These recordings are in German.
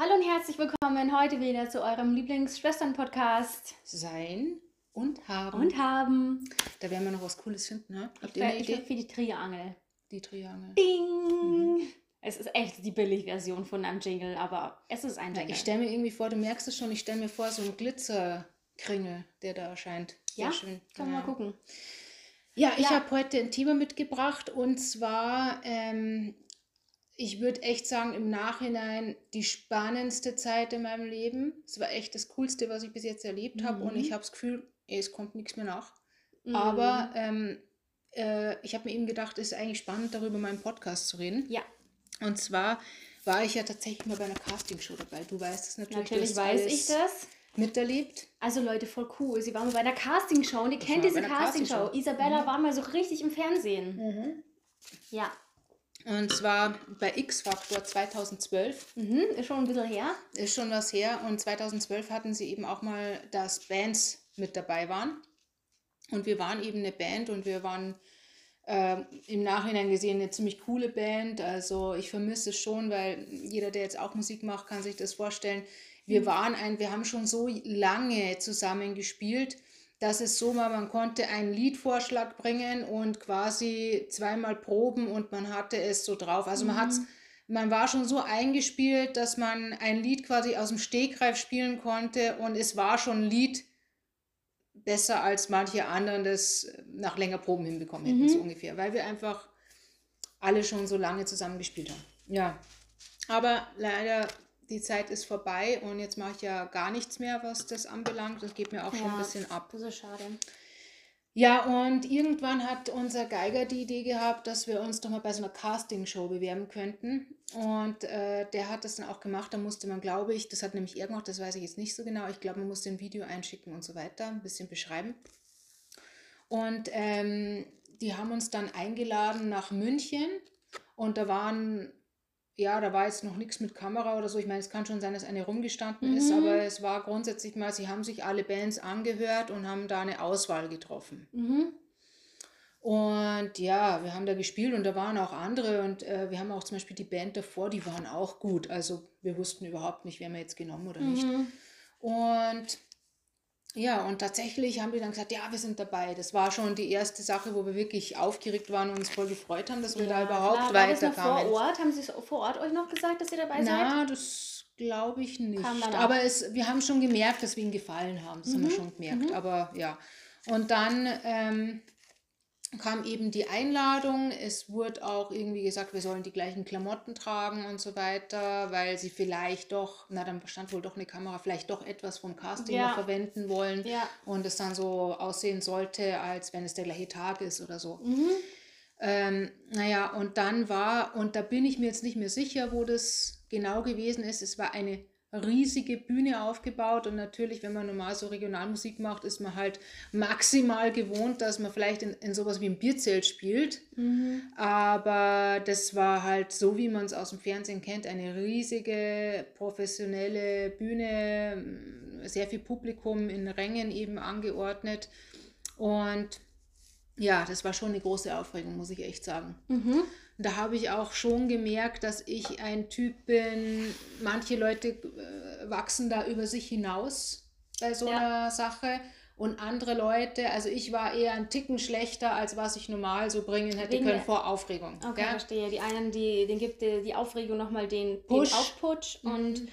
Hallo und herzlich willkommen heute wieder zu eurem Lieblingsschwestern-Podcast. Sein und haben. Und haben. Da werden wir noch was Cooles finden, ne? Habt Ich ihr eine Idee? für die Triangel. Die Triangel. Ding! Es ist echt die Billigversion von einem Jingle, aber es ist ein Ja, Jingle. ich stelle mir irgendwie vor, du merkst es schon, ich stelle mir vor, so ein Glitzerkringel, der da erscheint. Sehr ja, schön. können wir Ja. mal gucken. Ja, ich Ja. habe heute ein Thema mitgebracht und zwar, ähm, ich würde echt sagen, im Nachhinein die spannendste Zeit in meinem Leben. Es war echt das Coolste, was ich bis jetzt erlebt habe und Mhm. ich habe das Gefühl, es kommt nichts mehr nach. Mhm. Aber ähm, äh, ich habe mir eben gedacht, es ist eigentlich spannend, darüber in meinem Podcast zu reden. Ja, Und zwar war ich ja tatsächlich mal bei einer Castingshow dabei. Du weißt es natürlich. natürlich weiß ich das. Miterlebt. Also Leute, voll cool. Sie war mal bei einer Castingshow und ihr kennt diese Castingshow. Castingshow. Isabella war mal so richtig im Fernsehen. Ja. Und zwar bei X-Factor 2012. Mhm, ist schon ein bisschen her. Ist schon was her. Und 2012 hatten sie eben auch mal, dass Bands mit dabei waren. Und wir waren eben eine Band und wir waren ähm, im Nachhinein gesehen eine ziemlich coole Band. Also ich vermisse es schon, weil jeder, der jetzt auch Musik macht, kann sich das vorstellen. Wir waren ein, wir haben schon so lange zusammen gespielt, dass es so war, man konnte einen Liedvorschlag bringen und quasi zweimal proben und man hatte es so drauf. Also man hat's, man war schon so eingespielt, dass man ein Lied quasi aus dem Stegreif spielen konnte und es war schon ein Lied besser als manche anderen das nach länger Proben hinbekommen hätten, so ungefähr, weil wir einfach alle schon so lange zusammen gespielt haben. Ja, aber leider die Zeit ist vorbei und jetzt mache ich ja gar nichts mehr, was das anbelangt. Das geht mir auch schon ein Ja, bisschen ab. Das ist schade. Ja, und irgendwann hat unser Geiger die Idee gehabt, dass wir uns doch mal bei so einer Castingshow bewerben könnten. Und äh, der hat das dann auch gemacht. Da musste man, glaube ich, das hat nämlich er gemacht, das weiß ich jetzt nicht so genau. Ich glaube, man musste ein Video einschicken und so weiter, ein bisschen beschreiben. Und ähm, die haben uns dann eingeladen nach München. Und da waren, ja, da war jetzt noch nichts mit Kamera oder so. Ich meine, es kann schon sein, dass eine rumgestanden ist, aber es war grundsätzlich mal, sie haben sich alle Bands angehört und haben da eine Auswahl getroffen. Mhm. Und ja, wir haben da gespielt und da waren auch andere und äh, wir haben auch zum Beispiel die Band davor, die waren auch gut. Also wir wussten überhaupt nicht, wer wir jetzt genommen oder nicht. Mhm. Und ja, und tatsächlich haben die dann gesagt, ja, wir sind dabei. Das war schon die erste Sache, wo wir wirklich aufgeregt waren und uns voll gefreut haben, dass wir da überhaupt klar. Weiterkamen. vor Ort? Haben Sie vor Ort euch noch gesagt, dass ihr dabei seid? Na, das glaube ich nicht. Aber es, wir haben schon gemerkt, dass wir ihnen gefallen haben. Das haben Mhm, wir schon gemerkt. Aber ja. Und dann ähm, kam eben die Einladung. Es wurde auch irgendwie gesagt, wir sollen die gleichen Klamotten tragen und so weiter, weil sie vielleicht doch, na dann stand wohl doch eine Kamera, vielleicht doch etwas vom Casting Ja. verwenden wollen. Ja. Und es dann so aussehen sollte, als wenn es der gleiche Tag ist oder so. Mhm. Ähm, naja, und dann war, und da bin ich mir jetzt nicht mehr sicher, wo das genau gewesen ist. Es war eine riesige Bühne aufgebaut und natürlich, wenn man normal so Regionalmusik macht, ist man halt maximal gewohnt, dass man vielleicht in, in sowas wie ein Bierzelt spielt. Mhm. Aber das war halt so, wie man es aus dem Fernsehen kennt, eine riesige professionelle Bühne, sehr viel Publikum in Rängen eben angeordnet. Und ja, das war schon eine große Aufregung, muss ich echt sagen. Mhm. Da habe ich auch schon gemerkt, dass ich ein Typ bin, manche Leute äh, wachsen da über sich hinaus bei so Ja. einer Sache und andere Leute, also ich war eher ein Ticken schlechter, als was ich normal so bringen hätte Wegen können vor Aufregung. Okay, gell? verstehe. Die einen, die, den gibt die, die Aufregung nochmal den, Push. den Aufputsch und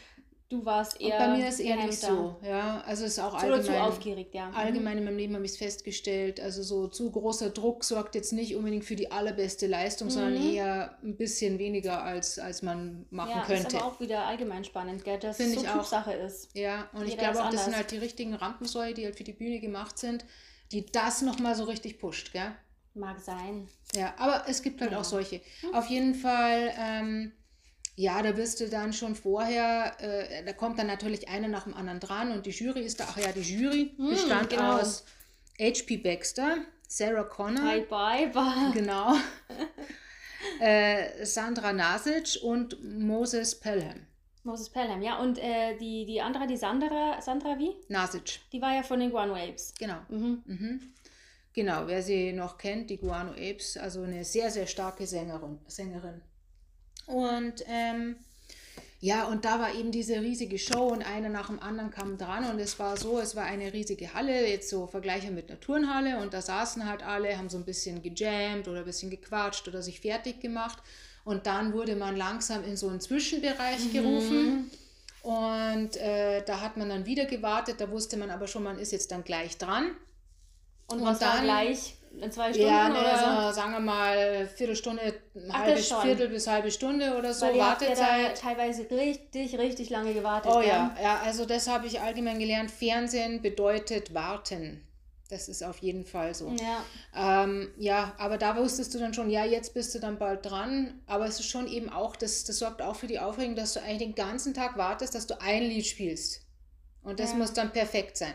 du warst Und eher. bei mir ist eher nicht so, ja, also es ist auch Oder zu allgemein. aufgeregt, ja. Mhm. Allgemein in meinem Leben habe ich es festgestellt, also so zu großer Druck sorgt jetzt nicht unbedingt für die allerbeste Leistung, sondern Mhm. eher ein bisschen weniger, als, als man machen Ja, könnte. ist aber auch wieder allgemein spannend, gell, dass Finde so ich auch. Typsache ist. Ja, und ich Jeder glaube ist auch, das sind halt die richtigen Rampensäue, die halt für die Bühne gemacht sind, die das nochmal so richtig pusht, gell? Mag sein. Ja, aber es gibt halt Ja. auch solche. Auf jeden Fall, ähm, ja, da wirst du dann schon vorher, äh, da kommt dann natürlich einer nach dem anderen dran und die Jury ist da, ach ja, die Jury Hm, bestand genau. aus H.P. Baxter, Sarah Connor, Bye, bye, bye. genau, äh, Sandra Nasic und Moses Pelham. Moses Pelham, ja. Und äh, die, die andere, die Sandra, Sandra wie? Nasic, Die war ja von den Guano Apes. genau. Mhm. Mhm. Genau, wer sie noch kennt, die Guano Apes, also eine sehr, sehr starke Sängerin. Sängerin. Und ähm, Ja, und da war eben diese riesige Show und einer nach dem anderen kam dran und es war so, es war eine riesige Halle, jetzt so Vergleiche mit einer Turnhalle und da saßen halt alle, haben so ein bisschen gejammt oder ein bisschen gequatscht oder sich fertig gemacht und dann wurde man langsam in so einen Zwischenbereich mhm. gerufen und äh, da hat man dann wieder gewartet, da wusste man aber schon, man ist jetzt dann gleich dran. Und, und was dann, war gleich? In zwei Stunden? Ja, ne, oder? sagen wir mal Viertelstunde, Ach, halbe, Viertel bis halbe Stunde oder so Weil Wartezeit. Ja teilweise richtig, richtig lange gewartet. Oh ja, ja, also das habe ich allgemein gelernt. Fernsehen bedeutet warten. Das ist auf jeden Fall so. Ja. Ähm, ja, aber da wusstest du dann schon, ja, jetzt bist du dann bald dran. Aber es ist schon eben auch, das, das sorgt auch für die Aufregung, dass du eigentlich den ganzen Tag wartest, dass du ein Lied spielst. Und das ja. muss dann perfekt sein.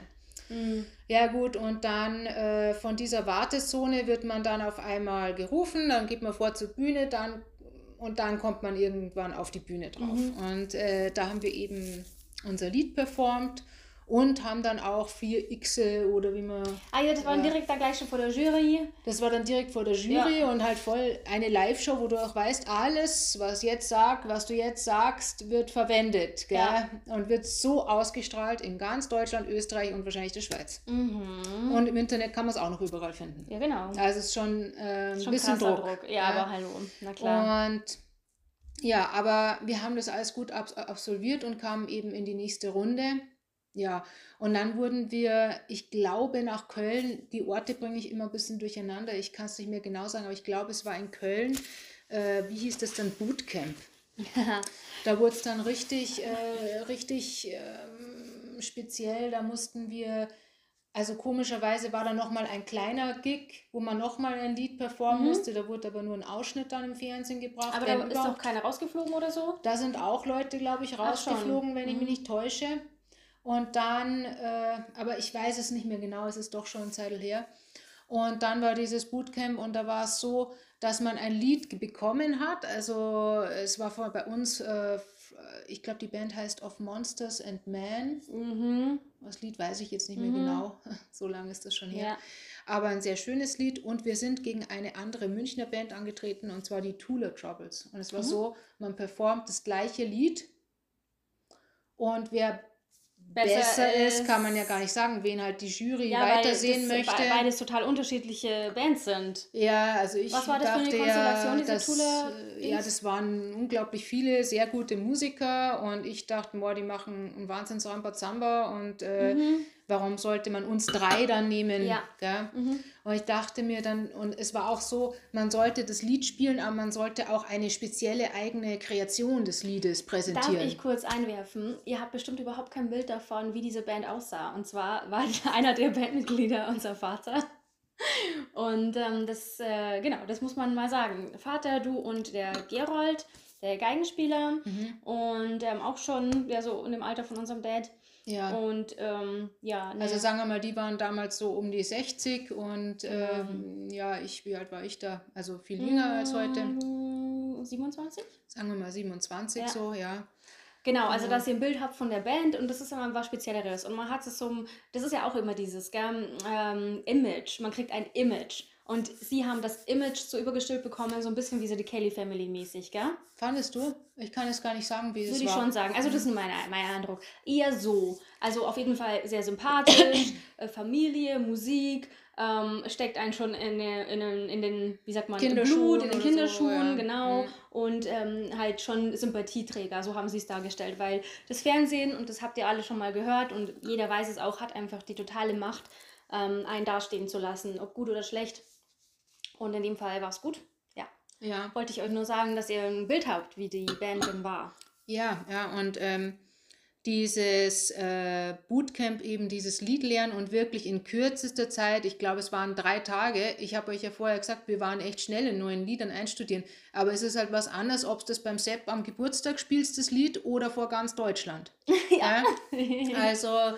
Mhm. Ja gut, und dann äh, von dieser Wartezone wird man dann auf einmal gerufen, dann geht man vor zur Bühne, dann und dann kommt man irgendwann auf die Bühne drauf. Mhm. Und äh, da haben wir eben unser Lied performt und haben dann auch vier X oder wie man. Ah ja, das war dann direkt da gleich schon vor der Jury. Das war dann direkt vor der Jury ja. und halt voll eine Live-Show, wo du auch weißt, alles, was jetzt sagt, was du jetzt sagst, wird verwendet. Gell? Ja. Und wird so ausgestrahlt in ganz Deutschland, Österreich und wahrscheinlich der Schweiz. Mhm. Und im Internet kann man es auch noch überall finden. Ja, genau. Also es ist schon äh, ein schon bisschen Druck. Druck. Ja, ja, aber hallo, na klar. Und ja, aber wir haben das alles gut absolviert und kamen eben in die nächste Runde. Ja, und dann wurden wir, ich glaube, nach Köln, die Orte bringe ich immer ein bisschen durcheinander, ich kann es nicht mehr genau sagen, aber ich glaube, es war in Köln, äh, wie hieß das dann, Bootcamp. da wurde es dann richtig, äh, richtig äh, speziell, da mussten wir, also komischerweise war da nochmal ein kleiner Gig, wo man nochmal ein Lied performen mhm. musste, da wurde aber nur ein Ausschnitt dann im Fernsehen gebracht. Aber da ist doch keiner rausgeflogen oder so? Da sind auch Leute, glaube ich, rausgeflogen, wenn ich mich mhm. nicht täusche. Und dann, äh, aber ich weiß es nicht mehr genau, es ist doch schon ein Zeit her. Und dann war dieses Bootcamp und da war es so, dass man ein Lied bekommen hat. Also es war vor, bei uns, äh, ich glaube, die Band heißt Of Monsters and Men. Mhm. Das Lied weiß ich jetzt nicht mehr mhm. genau, so lange ist das schon her. Ja. Aber ein sehr schönes Lied und wir sind gegen eine andere Münchner Band angetreten und zwar die Tula Troubles. Und es war mhm. so, man performt das gleiche Lied und wer besser, besser ist, ist, kann man ja gar nicht sagen, wen halt die Jury ja, weitersehen möchte. Weil beides total unterschiedliche Bands sind. Ja, also ich Was war das dachte für eine Konstellation, ja, das, Tula ja, das waren unglaublich viele sehr gute Musiker und ich dachte, boah, die machen einen Wahnsinns Rambazamba und äh, mhm warum sollte man uns drei dann nehmen? Ja. Mhm. Und ich dachte mir dann, und es war auch so, man sollte das Lied spielen, aber man sollte auch eine spezielle eigene Kreation des Liedes präsentieren. Darf ich kurz einwerfen? Ihr habt bestimmt überhaupt kein Bild davon, wie diese Band aussah. Und zwar war einer der Bandmitglieder unser Vater. Und ähm, das, äh, genau, das muss man mal sagen. Vater, du und der Gerold, der Geigenspieler mhm. und ähm, auch schon ja, so in dem Alter von unserem Dad. Ja. Und ähm, ja. Ne. Also sagen wir mal, die waren damals so um die 60 und ähm, ja, ich, wie alt war ich da? Also viel jünger hm, als heute. 27? Sagen wir mal 27 ja. so, ja. Genau, also dass ihr ein Bild habt von der Band und das ist immer was Spezielleres. Und man hat es so, das ist ja auch immer dieses gell, ähm, Image. Man kriegt ein Image. Und sie haben das Image so übergestülpt bekommen, so ein bisschen wie so die Kelly Family mäßig, gell? Fandest du? Ich kann jetzt gar nicht sagen, wie es war. Würde ich schon sagen. Also das ist mein, mein Eindruck. Eher so. Also auf jeden Fall sehr sympathisch, äh, Familie, Musik, ähm, steckt einen schon in, in, in, in den, wie sagt man, Blut, in den Kinderschuhen, so, ja. genau. Mhm. Und ähm, halt schon Sympathieträger, so haben sie es dargestellt. Weil das Fernsehen, und das habt ihr alle schon mal gehört und jeder weiß es auch, hat einfach die totale Macht, ähm, einen dastehen zu lassen, ob gut oder schlecht. Und in dem Fall war es gut. Ja. ja. Wollte ich euch nur sagen, dass ihr ein Bild habt, wie die Band denn war. Ja, ja, und ähm, dieses äh, Bootcamp eben dieses Lied lernen und wirklich in kürzester Zeit, ich glaube, es waren drei Tage. Ich habe euch ja vorher gesagt, wir waren echt schnell in neuen Liedern einstudieren. Aber es ist halt was anderes, ob du das beim Sepp am Geburtstag spielst, das Lied, oder vor ganz Deutschland. ja. ja? Also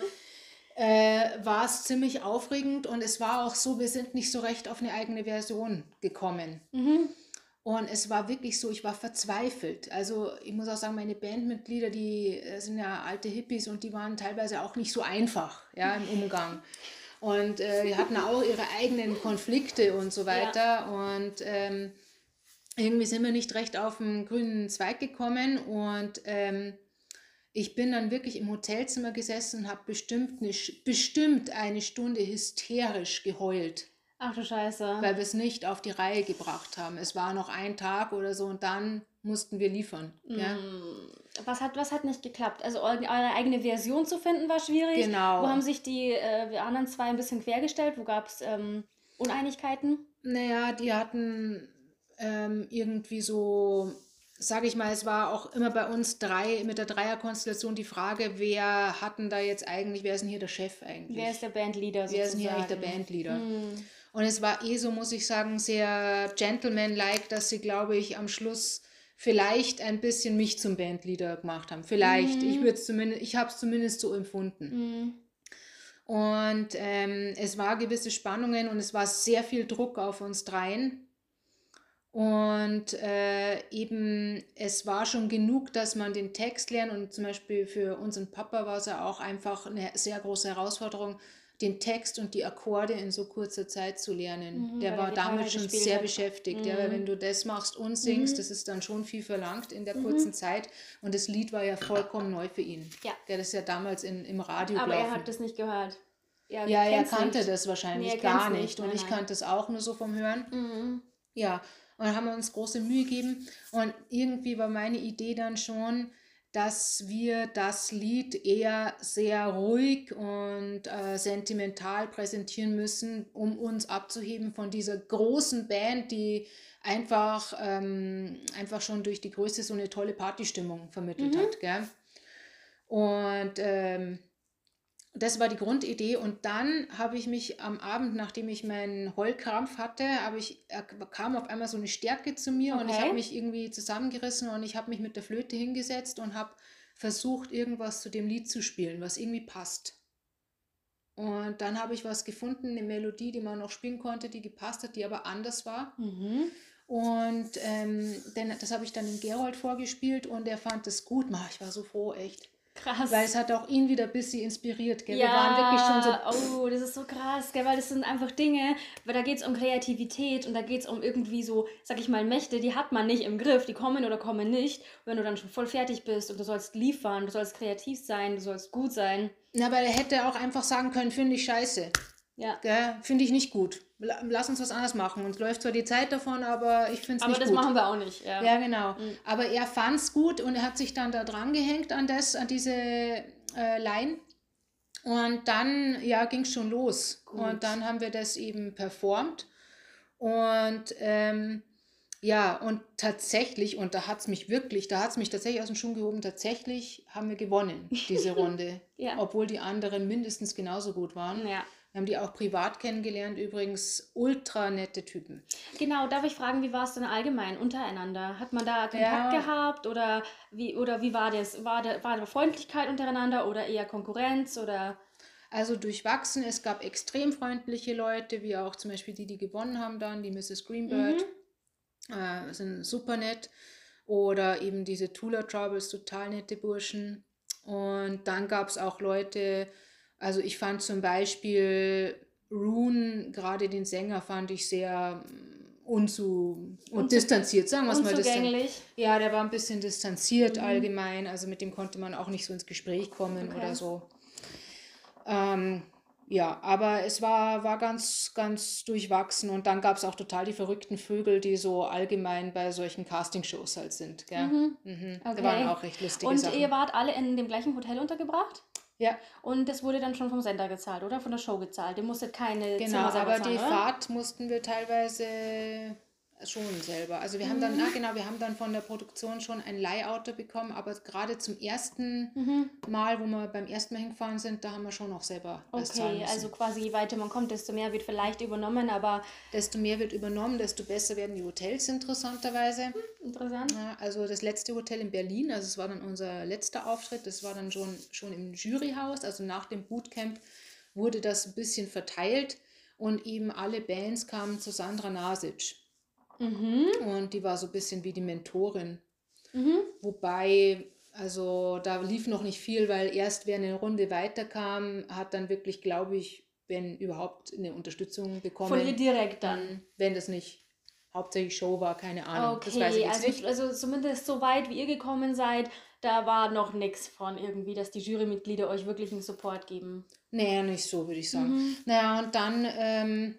äh, war es ziemlich aufregend und es war auch so, wir sind nicht so recht auf eine eigene Version gekommen. Mhm. Und es war wirklich so, ich war verzweifelt. Also ich muss auch sagen, meine Bandmitglieder, die äh, sind ja alte Hippies und die waren teilweise auch nicht so einfach ja, im Umgang. Und äh, die hatten auch ihre eigenen Konflikte und so weiter. Ja. Und ähm, irgendwie sind wir nicht recht auf den grünen Zweig gekommen und ähm, ich bin dann wirklich im Hotelzimmer gesessen und habe bestimmt eine, bestimmt eine Stunde hysterisch geheult. Ach du Scheiße. Weil wir es nicht auf die Reihe gebracht haben. Es war noch ein Tag oder so und dann mussten wir liefern. Mm. Ja? Was, hat, was hat nicht geklappt? Also eure eigene Version zu finden war schwierig. Genau. Wo haben sich die äh, anderen zwei ein bisschen quergestellt? Wo gab es ähm, Uneinigkeiten? Naja, die hatten ähm, irgendwie so sage ich mal, es war auch immer bei uns drei mit der Dreierkonstellation die Frage, wer hatten da jetzt eigentlich, wer ist denn hier der Chef eigentlich? Wer ist der Bandleader sozusagen? Wer ist denn hier eigentlich der Bandleader? Hm. Und es war eh so, muss ich sagen, sehr gentleman-like, dass sie, glaube ich, am Schluss vielleicht ein bisschen mich zum Bandleader gemacht haben. Vielleicht. Mhm. Ich würde zumindest, ich habe es zumindest so empfunden. Mhm. Und ähm, es war gewisse Spannungen und es war sehr viel Druck auf uns dreien. Und äh, eben, es war schon genug, dass man den Text lernt. Und zum Beispiel für unseren Papa war es ja auch einfach eine sehr große Herausforderung, den Text und die Akkorde in so kurzer Zeit zu lernen. Mhm, der war damit schon sehr hat. beschäftigt. Mhm. Ja, weil wenn du das machst und singst, mhm. das ist dann schon viel verlangt in der mhm. kurzen Zeit. Und das Lied war ja vollkommen neu für ihn. Ja. Der ist ja damals in, im Radio Aber gelaufen. er hat das nicht gehört. Ja, ja er kannte nicht. das wahrscheinlich nee, gar nicht. nicht. Und nein, ich kannte es auch nur so vom Hören. Mhm. Ja, und haben wir uns große Mühe gegeben. Und irgendwie war meine Idee dann schon, dass wir das Lied eher sehr ruhig und äh, sentimental präsentieren müssen, um uns abzuheben von dieser großen Band, die einfach, ähm, einfach schon durch die Größe so eine tolle Partystimmung vermittelt mhm. hat. Gell? Und ähm, das war die Grundidee. Und dann habe ich mich am Abend, nachdem ich meinen Heulkrampf hatte, habe ich, kam auf einmal so eine Stärke zu mir okay. und ich habe mich irgendwie zusammengerissen und ich habe mich mit der Flöte hingesetzt und habe versucht, irgendwas zu dem Lied zu spielen, was irgendwie passt. Und dann habe ich was gefunden, eine Melodie, die man noch spielen konnte, die gepasst hat, die aber anders war. Mhm. Und ähm, denn, das habe ich dann dem Gerold vorgespielt und er fand es gut. Ich war so froh, echt. Krass. Weil es hat auch ihn wieder ein bisschen inspiriert. Gell? Ja, Wir waren wirklich schon so. Oh, das ist so krass, gell? weil das sind einfach Dinge, weil da geht es um Kreativität und da geht es um irgendwie so, sag ich mal, Mächte, die hat man nicht im Griff, die kommen oder kommen nicht. wenn du dann schon voll fertig bist und du sollst liefern, du sollst kreativ sein, du sollst gut sein. Na, aber er hätte auch einfach sagen können, finde ich scheiße. Ja. Finde ich nicht gut. Lass uns was anderes machen. Uns läuft zwar die Zeit davon, aber ich finde es nicht gut. Aber das machen wir auch nicht. Ja, ja genau. Mhm. Aber er fand es gut und er hat sich dann da dran gehängt an, das, an diese äh, Line. Und dann ja, ging es schon los. Gut. Und dann haben wir das eben performt. Und ähm, ja, und tatsächlich, und da hat es mich wirklich, da hat es mich tatsächlich aus dem Schuh gehoben, tatsächlich haben wir gewonnen, diese Runde. ja. Obwohl die anderen mindestens genauso gut waren. Ja. Wir haben die auch privat kennengelernt, übrigens ultra nette Typen. Genau, darf ich fragen, wie war es denn allgemein untereinander? Hat man da Kontakt ja. gehabt oder wie, oder wie war das? War da, war da Freundlichkeit untereinander oder eher Konkurrenz oder? Also durchwachsen, es gab extrem freundliche Leute, wie auch zum Beispiel die, die gewonnen haben dann, die Mrs. Greenbird, mhm. äh, sind super nett. Oder eben diese Tula Troubles, total nette Burschen. Und dann gab es auch Leute, also ich fand zum Beispiel Rune, gerade den Sänger, fand ich sehr mm, unzu und distanziert, sagen wir es mal. Distan ja, der war ein bisschen distanziert mhm. allgemein, also mit dem konnte man auch nicht so ins Gespräch kommen okay. oder so. Ähm, ja, aber es war, war ganz, ganz durchwachsen und dann gab es auch total die verrückten Vögel, die so allgemein bei solchen Castingshows halt sind. Gell? Mhm. Mhm. Okay. Da waren auch recht lustige und Sachen. Und ihr wart alle in dem gleichen Hotel untergebracht? Ja. Und das wurde dann schon vom Sender gezahlt, oder? Von der Show gezahlt. Ihr musstet keine Genau, aber zahlen, die oder? Fahrt mussten wir teilweise Schon selber. Also wir haben dann, na genau, wir haben dann von der Produktion schon ein Leihauto bekommen, aber gerade zum ersten mhm. Mal, wo wir beim ersten Mal hingefahren sind, da haben wir schon noch selber Okay, also quasi je weiter man kommt, desto mehr wird vielleicht übernommen, aber... Desto mehr wird übernommen, desto besser werden die Hotels interessanterweise. Hm, interessant. Ja, also das letzte Hotel in Berlin, also es war dann unser letzter Auftritt, das war dann schon, schon im Juryhaus, also nach dem Bootcamp wurde das ein bisschen verteilt und eben alle Bands kamen zu Sandra Nasic. Mhm. Und die war so ein bisschen wie die Mentorin. Mhm. Wobei, also da lief noch nicht viel, weil erst wer eine Runde weiterkam, hat dann wirklich, glaube ich, wenn überhaupt eine Unterstützung bekommen. Von ihr direkt dann. Wenn das nicht hauptsächlich Show war, keine Ahnung. Okay, also, also zumindest so weit, wie ihr gekommen seid, da war noch nichts von irgendwie, dass die Jurymitglieder euch wirklich einen Support geben. Naja, nicht so, würde ich sagen. Mhm. Naja, und dann, ähm,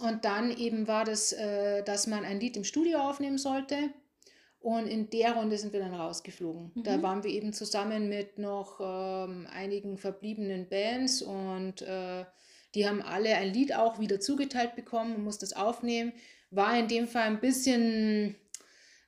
und dann eben war das, äh, dass man ein Lied im Studio aufnehmen sollte. Und in der Runde sind wir dann rausgeflogen. Mhm. Da waren wir eben zusammen mit noch ähm, einigen verbliebenen Bands und äh, die haben alle ein Lied auch wieder zugeteilt bekommen und mussten das aufnehmen. War in dem Fall ein bisschen,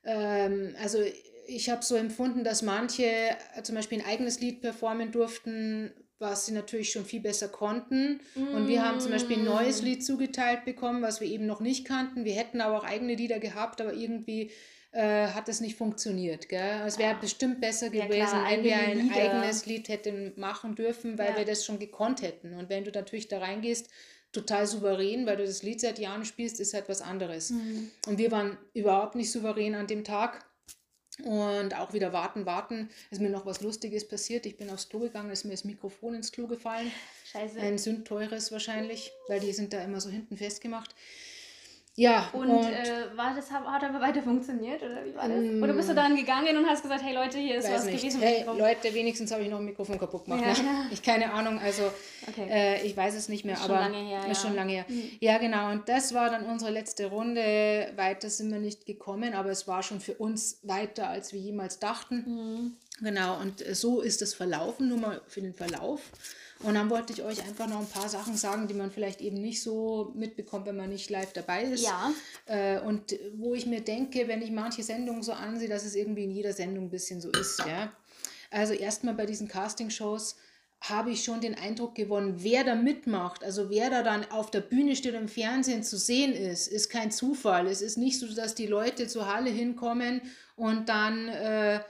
ähm, also ich habe so empfunden, dass manche äh, zum Beispiel ein eigenes Lied performen durften, was sie natürlich schon viel besser konnten. Mm. Und wir haben zum Beispiel ein neues mm. Lied zugeteilt bekommen, was wir eben noch nicht kannten. Wir hätten aber auch eigene Lieder gehabt, aber irgendwie äh, hat es nicht funktioniert. Gell? Es wäre ah. bestimmt besser ja, gewesen, klar, wenn wir ein Lieder. eigenes Lied hätten machen dürfen, weil ja. wir das schon gekonnt hätten. Und wenn du natürlich da reingehst, total souverän, weil du das Lied seit Jahren spielst, ist halt was anderes. Mhm. Und wir waren überhaupt nicht souverän an dem Tag. Und auch wieder warten, warten. Ist mir noch was Lustiges passiert. Ich bin aufs Klo gegangen, ist mir das Mikrofon ins Klo gefallen. Scheiße. Ein sündteures wahrscheinlich, weil die sind da immer so hinten festgemacht. Ja. Und, und äh, war das, hat aber weiter funktioniert oder wie war das? Mm, oder bist du dann gegangen und hast gesagt, hey Leute, hier ist was nicht. gewesen? Hey Leute, wenigstens habe ich noch ein Mikrofon kaputt gemacht. Ja, ne? Ich keine Ahnung, also okay. äh, ich weiß es nicht mehr, ist aber schon lange her, ist ja. schon lange her. Mhm. Ja, genau. Und das war dann unsere letzte Runde. Weiter sind wir nicht gekommen, aber es war schon für uns weiter, als wir jemals dachten. Mhm. Genau. Und so ist es verlaufen, nur mal für den Verlauf. Und dann wollte ich euch einfach noch ein paar Sachen sagen, die man vielleicht eben nicht so mitbekommt, wenn man nicht live dabei ist. Ja. Äh, und wo ich mir denke, wenn ich manche Sendungen so ansehe, dass es irgendwie in jeder Sendung ein bisschen so ist. Ja? Also erstmal bei diesen Casting-Shows habe ich schon den Eindruck gewonnen, wer da mitmacht, also wer da dann auf der Bühne steht und im Fernsehen zu sehen ist, ist kein Zufall. Es ist nicht so, dass die Leute zur Halle hinkommen und dann... Äh,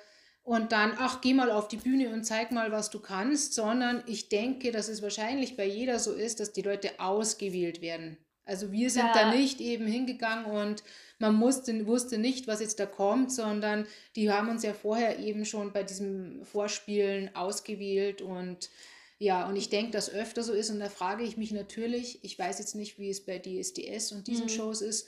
und dann, ach, geh mal auf die Bühne und zeig mal, was du kannst, sondern ich denke, dass es wahrscheinlich bei jeder so ist, dass die Leute ausgewählt werden. Also wir sind ja. da nicht eben hingegangen und man musste, wusste nicht, was jetzt da kommt, sondern die haben uns ja vorher eben schon bei diesem Vorspielen ausgewählt und ja, und ich denke, dass öfter so ist und da frage ich mich natürlich, ich weiß jetzt nicht, wie es bei DSDS und diesen mhm. Shows ist,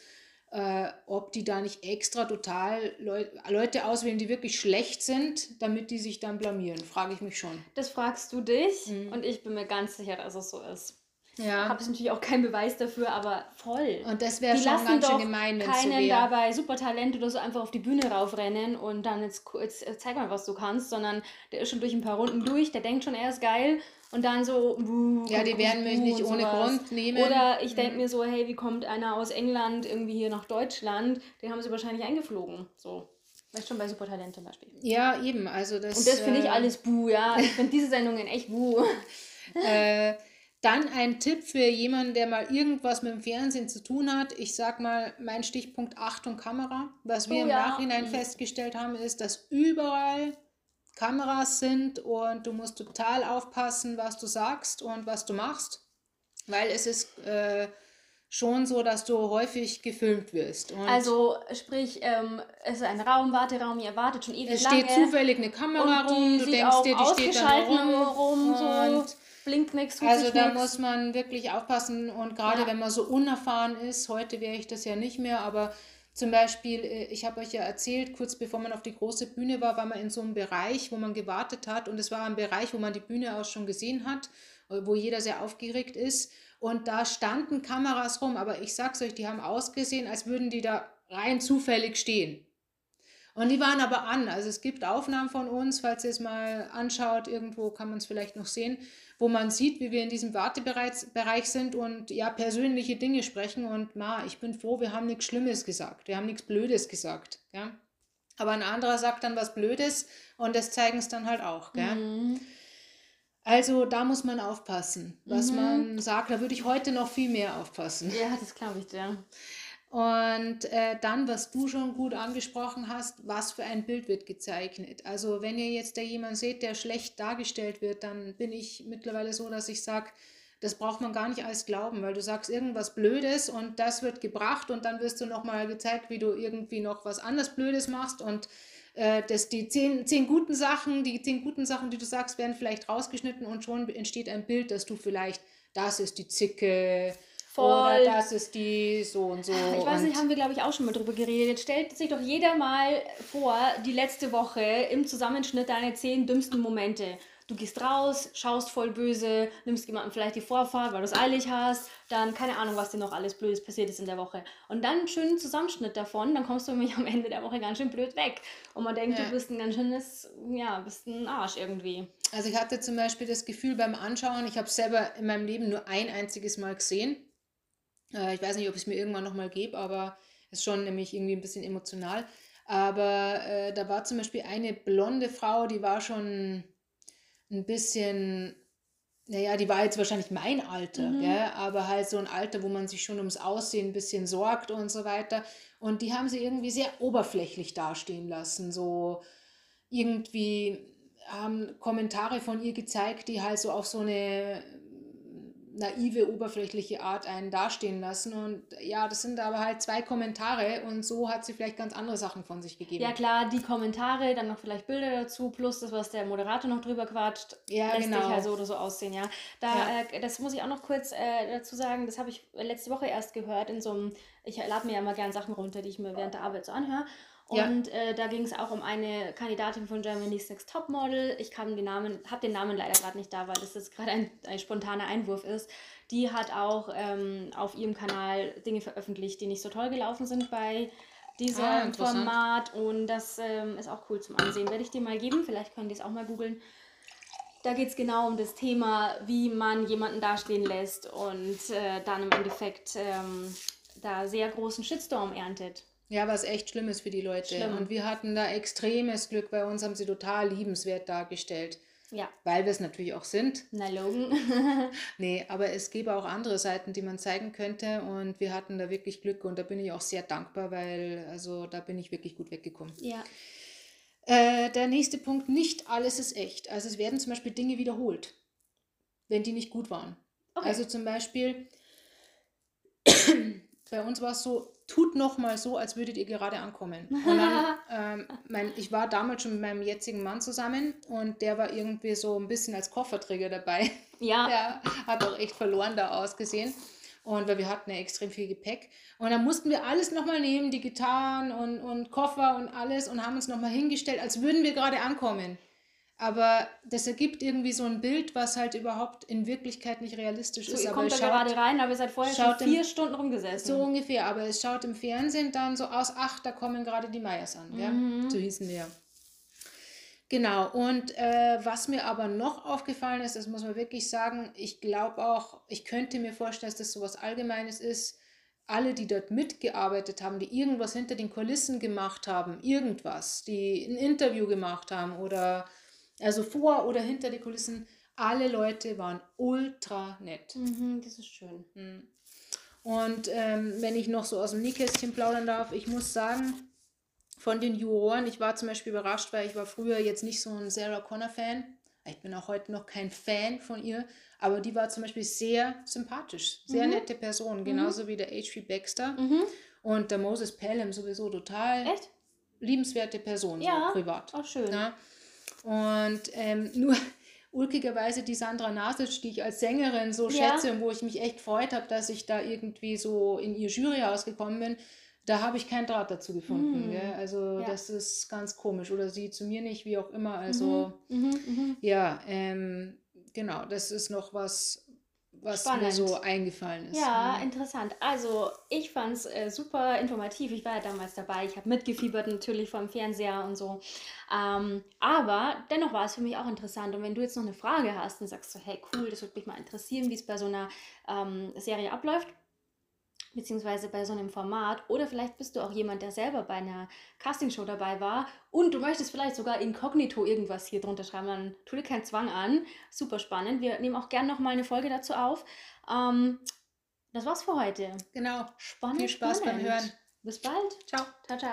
äh, ob die da nicht extra total Leu Leute auswählen, die wirklich schlecht sind, damit die sich dann blamieren, frage ich mich schon. Das fragst du dich mhm. und ich bin mir ganz sicher, dass es so ist. Ja. Habe ich natürlich auch keinen Beweis dafür, aber voll. Und das wäre schon ganz schön gemein, wenn keinen dabei Supertalent oder so einfach auf die Bühne raufrennen und dann jetzt, jetzt zeig mal, was du kannst, sondern der ist schon durch ein paar Runden durch, der denkt schon, er ist geil und dann so, buh, ja, die werden mich nicht ohne Grund nehmen. Oder ich denke mhm. mir so, hey, wie kommt einer aus England irgendwie hier nach Deutschland? Den haben sie wahrscheinlich eingeflogen. So. Weißt schon bei Supertalent zum Beispiel. Ja, eben. Also das, Und das finde ich äh, alles buh, ja. Ich finde diese Sendungen echt buh. äh, dann ein Tipp für jemanden, der mal irgendwas mit dem Fernsehen zu tun hat. Ich sag mal, mein Stichpunkt Achtung Kamera. Was wir oh, im ja. Nachhinein mhm. festgestellt haben, ist, dass überall Kameras sind und du musst total aufpassen, was du sagst und was du machst, weil es ist äh, schon so, dass du häufig gefilmt wirst. Und also sprich, ähm, es ist ein Raum, Warteraum, ihr wartet schon ewig es lange. Es steht zufällig eine Kamera rum, du denkst dir, die steht da rum, rum so blinkt nichts. Also da nix. muss man wirklich aufpassen und gerade ja. wenn man so unerfahren ist, heute wäre ich das ja nicht mehr, aber zum Beispiel, äh, ich habe euch ja erzählt, kurz bevor man auf die große Bühne war, war man in so einem Bereich, wo man gewartet hat. Und es war ein Bereich, wo man die Bühne auch schon gesehen hat, äh, wo jeder sehr aufgeregt ist. Und da standen Kameras rum, aber ich sag's euch, die haben ausgesehen, als würden die da rein zufällig stehen. Und die waren aber an. Also es gibt Aufnahmen von uns, falls ihr es mal anschaut, irgendwo kann man es vielleicht noch sehen wo man sieht, wie wir in diesem Wartebereich sind und ja, persönliche Dinge sprechen. Und ma, ich bin froh, wir haben nichts Schlimmes gesagt, wir haben nichts Blödes gesagt. Ja? Aber ein anderer sagt dann was Blödes und das zeigen es dann halt auch. Gell? Mhm. Also da muss man aufpassen, was mhm. man sagt. Da würde ich heute noch viel mehr aufpassen. Ja, das glaube ich, ja. Und äh, dann, was du schon gut angesprochen hast, was für ein Bild wird gezeichnet. Also wenn ihr jetzt da jemanden seht, der schlecht dargestellt wird, dann bin ich mittlerweile so, dass ich sage, das braucht man gar nicht alles glauben, weil du sagst irgendwas Blödes und das wird gebracht und dann wirst du nochmal gezeigt, wie du irgendwie noch was anderes Blödes machst und äh, dass die zehn, zehn guten Sachen, die zehn guten Sachen, die du sagst, werden vielleicht rausgeschnitten und schon entsteht ein Bild, dass du vielleicht, das ist die Zicke, Voll. Oder das ist die so und so. Ich weiß nicht, haben wir glaube ich auch schon mal drüber geredet. Stellt sich doch jeder mal vor, die letzte Woche im Zusammenschnitt deine zehn dümmsten Momente. Du gehst raus, schaust voll böse, nimmst jemandem vielleicht die Vorfahrt, weil du es eilig hast, dann keine Ahnung, was dir noch alles Blödes passiert ist in der Woche. Und dann einen schönen Zusammenschnitt davon, dann kommst du nämlich am Ende der Woche ganz schön blöd weg. Und man denkt, ja. du bist ein ganz schönes, ja, bist ein Arsch irgendwie. Also ich hatte zum Beispiel das Gefühl beim Anschauen, ich habe es selber in meinem Leben nur ein einziges Mal gesehen. Äh, ich weiß nicht, ob ich es mir irgendwann nochmal gebe, aber es ist schon nämlich irgendwie ein bisschen emotional. Aber äh, da war zum Beispiel eine blonde Frau, die war schon ein bisschen, naja, die war jetzt wahrscheinlich mein Alter, mhm. gell? aber halt so ein Alter, wo man sich schon ums Aussehen ein bisschen sorgt und so weiter. Und die haben sie irgendwie sehr oberflächlich dastehen lassen. So irgendwie haben Kommentare von ihr gezeigt, die halt so auf so eine naive, oberflächliche Art einen dastehen lassen. Und ja, das sind aber halt zwei Kommentare und so hat sie vielleicht ganz andere Sachen von sich gegeben. Ja klar, die Kommentare, dann noch vielleicht Bilder dazu, plus das, was der Moderator noch drüber quatscht, ja, lässt genau. sich halt so oder so aussehen, ja. Da, ja. Äh, das muss ich auch noch kurz äh, dazu sagen, das habe ich letzte Woche erst gehört in so einem, ich lade mir ja immer gerne Sachen runter, die ich mir während der Arbeit so anhöre. Und ja. äh, da ging es auch um eine Kandidatin von Germany's Next Topmodel. Ich kann den Namen, habe den Namen leider gerade nicht da, weil das jetzt gerade ein, ein spontaner Einwurf ist. Die hat auch ähm, auf ihrem Kanal Dinge veröffentlicht, die nicht so toll gelaufen sind bei diesem ah, Format. Und das ähm, ist auch cool zum Ansehen. Werde ich dir mal geben. Vielleicht können die es auch mal googeln. Da geht es genau um das Thema, wie man jemanden dastehen lässt und äh, dann im Endeffekt ähm, da sehr großen Shitstorm erntet. Ja, was echt schlimm ist für die Leute. Schlimm. Und wir hatten da extremes Glück. Bei uns haben sie total liebenswert dargestellt. Ja. Weil wir es natürlich auch sind. Na, Logan. nee, aber es gäbe auch andere Seiten, die man zeigen könnte. Und wir hatten da wirklich Glück. Und da bin ich auch sehr dankbar, weil also da bin ich wirklich gut weggekommen. Ja. Äh, der nächste Punkt, nicht alles ist echt. Also es werden zum Beispiel Dinge wiederholt, wenn die nicht gut waren. Okay. Also zum Beispiel, bei uns war es so, tut noch mal so, als würdet ihr gerade ankommen. Und dann, ähm, mein, ich war damals schon mit meinem jetzigen Mann zusammen und der war irgendwie so ein bisschen als Kofferträger dabei. Ja. Der hat auch echt verloren da ausgesehen. Und weil wir hatten ja extrem viel Gepäck. Und dann mussten wir alles nochmal nehmen, die Gitarren und, und Koffer und alles und haben uns nochmal hingestellt, als würden wir gerade ankommen. Aber das ergibt irgendwie so ein Bild, was halt überhaupt in Wirklichkeit nicht realistisch so, ist. Ihr aber kommt da gerade rein, aber ihr seid vorher schon vier im, Stunden rumgesessen. So ungefähr, aber es schaut im Fernsehen dann so aus, ach, da kommen gerade die Meyers an. Mhm. So hießen wir. Genau, und äh, was mir aber noch aufgefallen ist, das muss man wirklich sagen, ich glaube auch, ich könnte mir vorstellen, dass das so was Allgemeines ist, alle, die dort mitgearbeitet haben, die irgendwas hinter den Kulissen gemacht haben, irgendwas, die ein Interview gemacht haben oder also vor oder hinter die Kulissen, alle Leute waren ultra nett. Mhm, das ist schön. Mhm. Und ähm, wenn ich noch so aus dem Nähkästchen plaudern darf, ich muss sagen, von den Juroren, ich war zum Beispiel überrascht, weil ich war früher jetzt nicht so ein Sarah Connor-Fan. Ich bin auch heute noch kein Fan von ihr, aber die war zum Beispiel sehr sympathisch, sehr mhm. nette Person, genauso mhm. wie der H.P. Baxter. Mhm. Und der Moses Pelham sowieso total Echt? liebenswerte Person, ja, so privat. Auch schön. Ja? Und ähm, nur ulkigerweise die Sandra Nasic, die ich als Sängerin so ja. schätze und wo ich mich echt gefreut habe, dass ich da irgendwie so in ihr Juryhaus gekommen bin, da habe ich keinen Draht dazu gefunden. Mhm. Also ja. das ist ganz komisch. Oder sie zu mir nicht, wie auch immer. Also mhm. Mhm. mhm. ja, ähm, genau, das ist noch was, was Spannend. mir so eingefallen ist. Ja, ja. interessant. Also ich fand es äh, super informativ. Ich war ja damals dabei. Ich habe mitgefiebert natürlich vom Fernseher und so. Ähm, aber dennoch war es für mich auch interessant. Und wenn du jetzt noch eine Frage hast und sagst so, hey cool, das würde mich mal interessieren, wie es bei so einer ähm, Serie abläuft, beziehungsweise bei so einem Format. Oder vielleicht bist du auch jemand, der selber bei einer Castingshow dabei war und du möchtest vielleicht sogar inkognito irgendwas hier drunter schreiben, dann tu dir keinen Zwang an. Super spannend. Wir nehmen auch gerne nochmal eine Folge dazu auf. Ähm, das war's für heute. Genau. Spannend. Viel Spaß spannend. beim Hören. Bis bald. Ciao. Ciao, ciao.